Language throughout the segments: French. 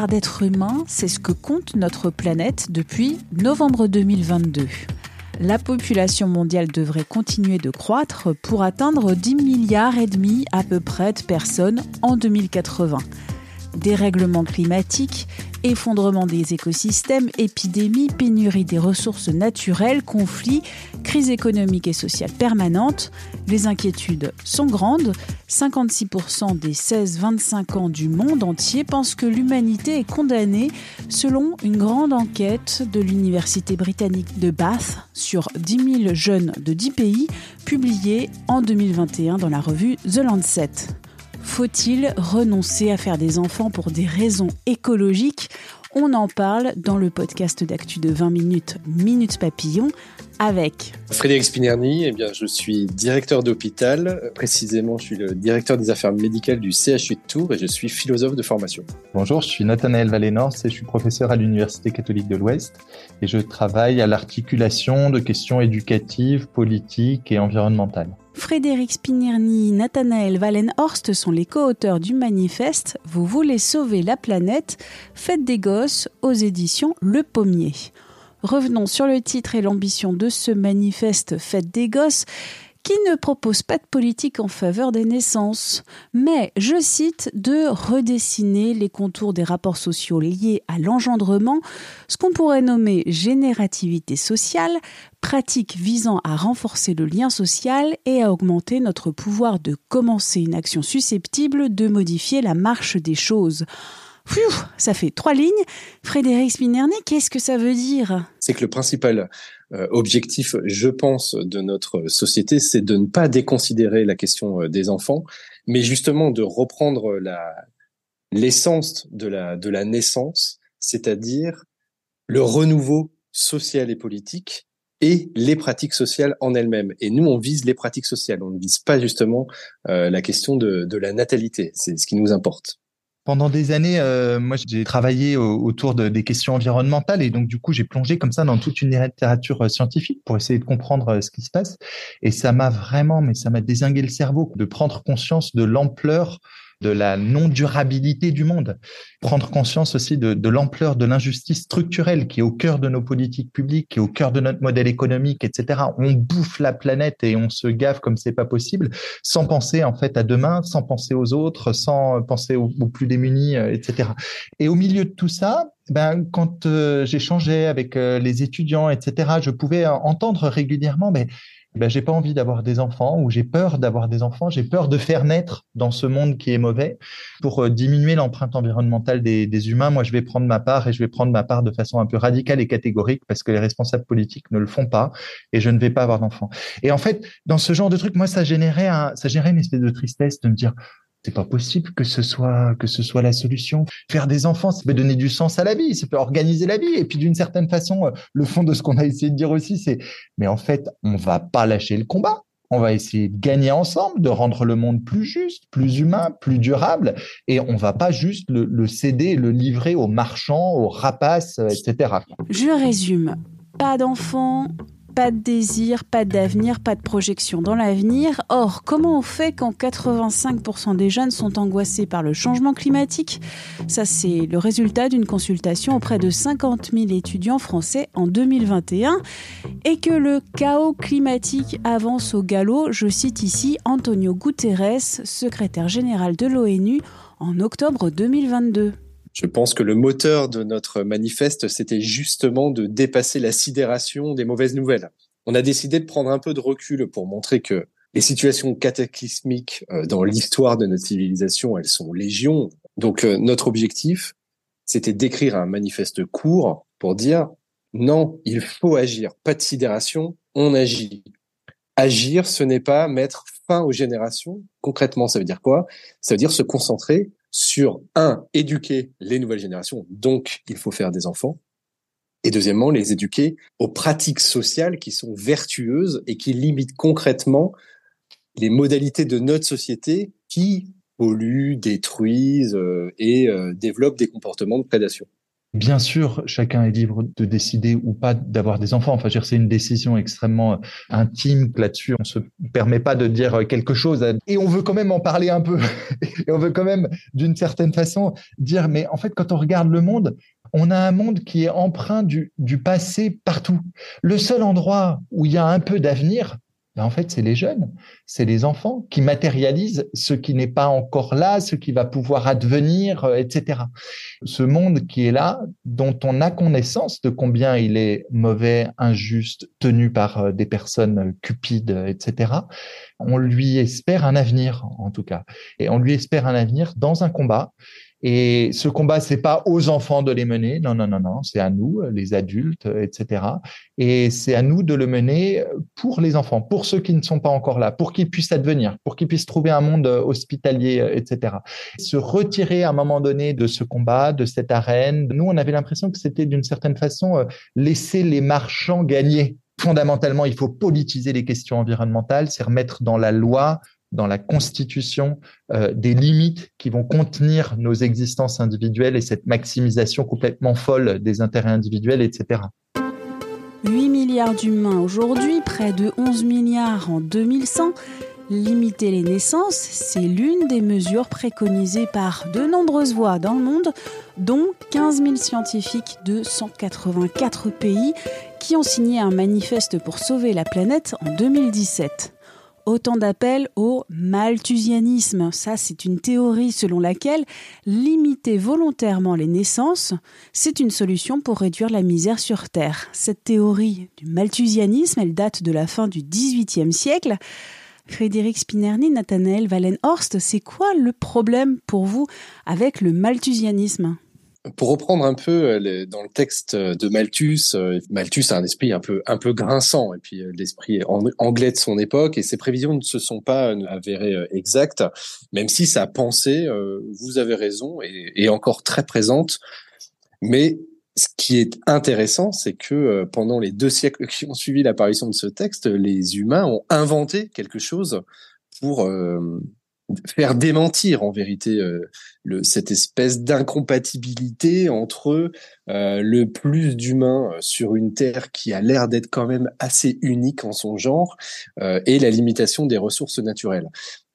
D'êtres humains, c'est ce que compte notre planète depuis novembre 2022. La population mondiale devrait continuer de croître pour atteindre 10 milliards et demi à peu près de personnes en 2080 dérèglement climatique, effondrement des écosystèmes, épidémies, pénurie des ressources naturelles, conflits, crise économique et sociale permanente. Les inquiétudes sont grandes. 56% des 16-25 ans du monde entier pensent que l'humanité est condamnée selon une grande enquête de l'Université britannique de Bath sur 10 000 jeunes de 10 pays publiée en 2021 dans la revue The Lancet. Faut-il renoncer à faire des enfants pour des raisons écologiques? On en parle dans le podcast d'actu de 20 minutes, Minutes Papillon, avec Frédéric Spinerny, eh bien, je suis directeur d'hôpital. Précisément, je suis le directeur des affaires médicales du CHU de Tours et je suis philosophe de formation. Bonjour, je suis Nathanaël Valénors et je suis professeur à l'Université catholique de l'Ouest et je travaille à l'articulation de questions éducatives, politiques et environnementales. Frédéric Spinierny, Nathanaël Wallenhorst sont les co-auteurs du manifeste Vous voulez sauver la planète Faites des gosses aux éditions Le Pommier. Revenons sur le titre et l'ambition de ce manifeste Faites des gosses qui ne propose pas de politique en faveur des naissances, mais, je cite, de redessiner les contours des rapports sociaux liés à l'engendrement, ce qu'on pourrait nommer générativité sociale, pratique visant à renforcer le lien social et à augmenter notre pouvoir de commencer une action susceptible de modifier la marche des choses. Ça fait trois lignes. Frédéric Spinerny, qu'est-ce que ça veut dire? C'est que le principal objectif, je pense, de notre société, c'est de ne pas déconsidérer la question euh, des enfants, mais justement de reprendre la l'essence de la de la naissance, c'est-à-dire le renouveau social et politique et les pratiques sociales en elles-mêmes. Et nous, on vise les pratiques sociales. On ne vise pas justement euh, la question de, de la natalité. C'est ce qui nous importe. Pendant des années, euh, moi, j'ai travaillé autour de, des questions environnementales et donc du coup, j'ai plongé comme ça dans toute une littérature euh, scientifique pour essayer de comprendre euh, ce qui se passe. Et ça m'a vraiment, mais ça m'a désingué le cerveau de prendre conscience de l'ampleur de la non-durabilité du monde, prendre conscience aussi de, l'ampleur de l'injustice structurelle qui est au cœur de nos politiques publiques, qui est au cœur de notre modèle économique, etc. On bouffe la planète et on se gave comme c'est pas possible, sans penser en fait à demain, sans penser aux autres, sans penser aux, plus démunis, euh, etc. Et au milieu de tout ça, ben, quand euh, j'échangeais avec euh, les étudiants, etc., je pouvais entendre régulièrement, mais ben, j'ai pas envie d'avoir des enfants ou j'ai peur d'avoir des enfants, j'ai peur de faire naître dans ce monde qui est mauvais. Pour euh, diminuer l'empreinte environnementale des, des, humains, moi, je vais prendre ma part et je vais prendre ma part de façon un peu radicale et catégorique parce que les responsables politiques ne le font pas et je ne vais pas avoir d'enfants. Et en fait, dans ce genre de truc, moi, ça générait un, ça générait une espèce de tristesse de me dire, c'est pas possible que ce soit que ce soit la solution. Faire des enfants, ça peut donner du sens à la vie, ça peut organiser la vie. Et puis d'une certaine façon, euh, le fond de ce qu'on a essayé de dire aussi, c'est mais en fait, on va pas lâcher le combat. On va essayer de gagner ensemble, de rendre le monde plus juste, plus humain, plus durable, et on va pas juste le, le céder, le livrer aux marchands, aux rapaces, etc. Je résume. Pas d'enfants, pas de désir, pas d'avenir, pas de projection dans l'avenir. Or, comment on fait quand 85% des jeunes sont angoissés par le changement climatique? Ça, c'est le résultat d'une consultation auprès de 50 000 étudiants français en 2021. Et que le chaos climatique avance au galop, je cite ici Antonio Guterres, secrétaire général de l'ONU, en octobre 2022. Je pense que le moteur de notre manifeste, c'était justement de dépasser la sidération des mauvaises nouvelles. On a décidé de prendre un peu de recul pour montrer que les situations cataclysmiques euh, dans l'histoire de notre civilisation, elles sont légion. Donc euh, notre objectif, c'était d'écrire un manifeste court pour dire non, il faut agir, pas de sidération, on agit. Agir, ce n'est pas mettre fin aux générations, concrètement, ça veut dire quoi? Ça veut dire se concentrer sur, un, éduquer les nouvelles générations, donc il faut faire des enfants, et deuxièmement, les éduquer aux pratiques sociales qui sont vertueuses et qui limitent concrètement les modalités de notre société qui polluent, détruisent euh, et euh, développent des comportements de prédation. Bien sûr, chacun est libre de décider ou pas d'avoir des enfants. Enfin, c'est une décision extrêmement euh, intime là-dessus. On se permet pas de dire quelque chose et on veut quand même en parler un peu. et on veut quand même, d'une certaine façon, dire, mais en fait, quand on regarde le monde, on a un monde qui est empreint du, du passé partout. Le seul endroit où il y a un peu d'avenir, ben, en fait, c'est les jeunes, c'est les enfants qui matérialisent ce qui n'est pas encore là, ce qui va pouvoir advenir, euh, etc. Ce monde qui est là, dont on a connaissance de combien il est mauvais, injuste, tenu par euh, des personnes cupides, etc. On lui espère un avenir, en tout cas. Et on lui espère un avenir dans un combat et ce combat, c'est pas aux enfants de les mener, non, non, non, non, c'est à nous, les adultes, etc. Et c'est à nous de le mener pour les enfants, pour ceux qui ne sont pas encore là, pour qu'ils puissent advenir, pour qu'ils puissent trouver un monde hospitalier, etc. Se retirer à un moment donné de ce combat, de cette arène. Nous, on avait l'impression que c'était d'une certaine façon euh, laisser les marchands gagner fondamentalement, il faut politiser les questions environnementales, c'est remettre dans la loi dans la constitution euh, des limites qui vont contenir nos existences individuelles et cette maximisation complètement folle des intérêts individuels, etc. 8 milliards d'humains aujourd'hui, près de 11 milliards en 2100. Limiter les naissances, c'est l'une des mesures préconisées par de nombreuses voix dans le monde, dont 15 000 scientifiques de 184 pays qui ont signé un manifeste pour sauver la planète en 2017. Autant d'appels au malthusianisme. Ça, c'est une théorie selon laquelle limiter volontairement les naissances, c'est une solution pour réduire la misère sur Terre. Cette théorie du malthusianisme, elle date de la fin du XVIIIe siècle. Frédéric Spinerny, Nathanaël Wallenhorst, c'est quoi le problème pour vous avec le malthusianisme? Pour reprendre un peu euh, dans le texte de Malthus, euh, Malthus a un esprit un peu un peu grinçant et puis euh, l'esprit anglais de son époque et ses prévisions ne se sont pas avérées exactes, même si sa pensée, vous avez raison, est, encore très présente. Mais ce qui est intéressant, c'est que pendant les deux siècles qui ont suivi l'apparition de ce texte, les humains ont inventé quelque chose pour faire démentir en vérité euh, cette espèce d'incompatibilité entre euh, le plus d'humains euh, sur une terre qui a l'air d'être quand même assez unique en son genre et la limitation des ressources naturelles.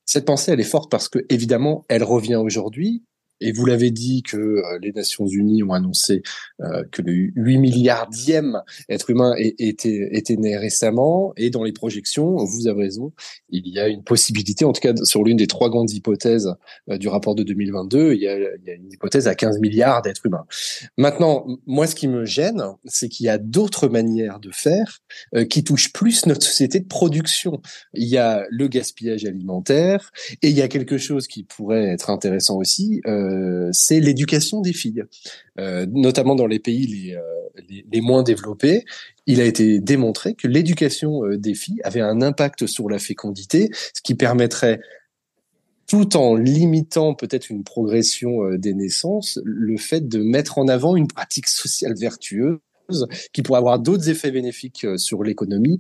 Cette pensée, elle est forte parce que évidemment, elle revient aujourd'hui et vous l'avez dit que euh, les Nations Unies ont annoncé euh, que le 8 milliardième être humain était, était né récemment. Et dans les projections, vous avez raison, il y a une possibilité, en tout cas sur l'une des trois grandes hypothèses euh, du rapport de 2022, il y, a, une hypothèse à 15 milliards d'êtres humains. Maintenant, moi, ce qui me gêne, c'est qu'il y a d'autres manières de faire qui touchent plus notre société de production. Il y a le gaspillage alimentaire et il y a quelque chose qui pourrait être intéressant aussi. C'est l'éducation des filles, euh, notamment dans les pays euh, les, moins développés. Il a été démontré que l'éducation des filles avait un impact sur la fécondité, ce qui permettrait tout en limitant peut-être une progression des naissances, le fait de mettre en avant une pratique sociale vertueuse qui pourrait avoir d'autres effets bénéfiques sur l'économie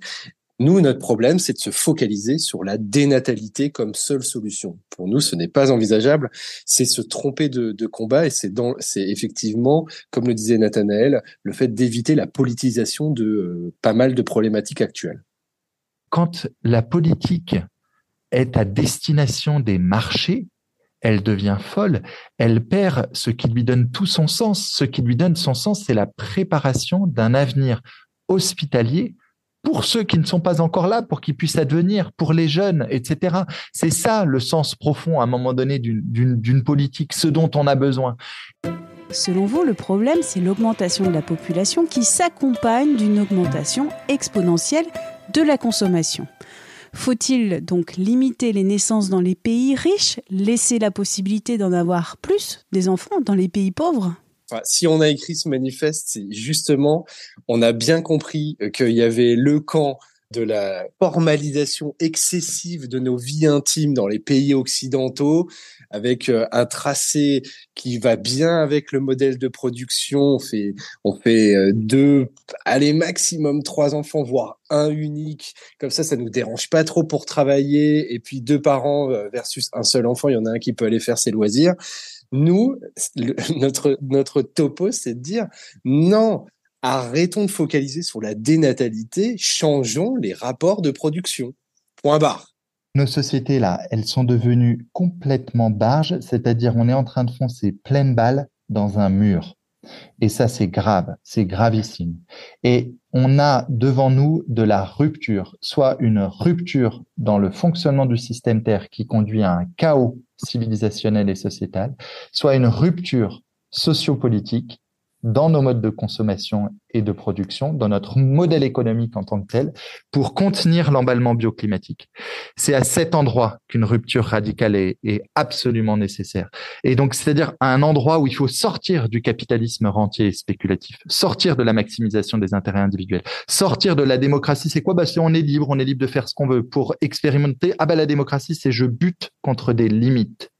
nous, notre problème, c'est de se focaliser sur la dénatalité comme seule solution. Pour nous, ce n'est pas envisageable. C'est se tromper de, combat et c'est effectivement, comme le disait Nathanaël, le fait d'éviter la politisation de euh, pas mal de problématiques actuelles. Quand la politique est à destination des marchés, elle devient folle, elle perd ce qui lui donne tout son sens. Ce qui lui donne son sens, c'est la préparation d'un avenir hospitalier pour ceux qui ne sont pas encore là, pour qu'ils puissent advenir, pour les jeunes, etc. C'est ça le sens profond à un moment donné d'une politique, ce dont on a besoin. Selon vous, le problème, c'est l'augmentation de la population qui s'accompagne d'une augmentation exponentielle de la consommation. Faut-il donc limiter les naissances dans les pays riches, laisser la possibilité d'en avoir plus des enfants dans les pays pauvres? Si on a écrit ce manifeste, c'est justement, on a bien compris qu'il y avait le camp de la formalisation excessive de nos vies intimes dans les pays occidentaux, avec euh, un tracé qui va bien avec le modèle de production. On fait, on fait euh, deux, allez maximum trois enfants, voire un unique. Comme ça, ça nous dérange pas trop pour travailler. Et puis deux parents euh, versus un seul enfant, il y en a un qui peut aller faire ses loisirs. Nous, notre notre topo, c'est de dire non, arrêtons de focaliser sur la dénatalité, changeons les rapports de production. Point barre. Nos sociétés, là, elles sont devenues complètement barges, c'est-à-dire on est en train de foncer pleine balle dans un mur. Et ça, c'est grave, c'est gravissime. Et on a devant nous de la rupture, soit une rupture dans le fonctionnement du système Terre qui conduit à un chaos civilisationnel et sociétal, soit une rupture sociopolitique dans nos modes de consommation et de production, dans notre modèle économique en tant que tel, pour contenir l'emballement bioclimatique. C'est à cet endroit qu'une rupture radicale est, absolument nécessaire. Et donc, c'est-à-dire à un endroit où il faut sortir du capitalisme rentier et spéculatif, sortir de la maximisation des intérêts individuels, sortir de la démocratie. C'est quoi? Bah, On est libre, on est libre de faire ce qu'on veut. Pour expérimenter, ah bah la démocratie, c'est je bute contre des limites,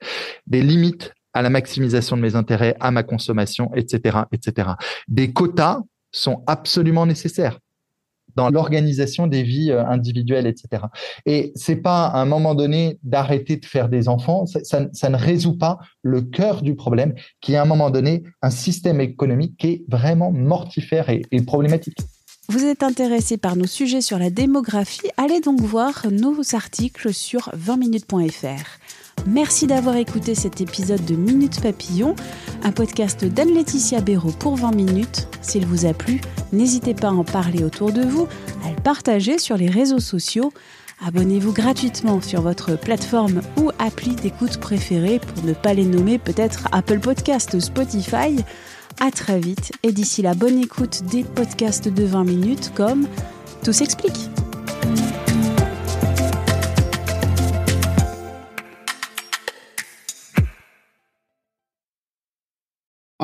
des limites à la maximisation de mes intérêts, à ma consommation, etc., etc. Des quotas sont absolument nécessaires dans l'organisation des vies euh, individuelles, etc. Et c'est pas à un moment donné d'arrêter de faire des enfants, ça, ça, ne résout pas le cœur du problème, qui est à un moment donné un système économique qui est vraiment mortifère et, et problématique. Vous êtes intéressé par nos sujets sur la démographie Allez donc voir nos articles sur 20minutes.fr. Merci d'avoir écouté cet épisode de Minute Papillon, un podcast d'Anne-Laetitia Béraud pour 20 minutes. S'il vous a plu, n'hésitez pas à en parler autour de vous, à le partager sur les réseaux sociaux. Abonnez-vous gratuitement sur votre plateforme ou appli d'écoute préférée pour ne pas les nommer peut-être Apple Podcast, Spotify. À très vite et d'ici la bonne écoute des podcasts de 20 minutes comme Tout s'explique.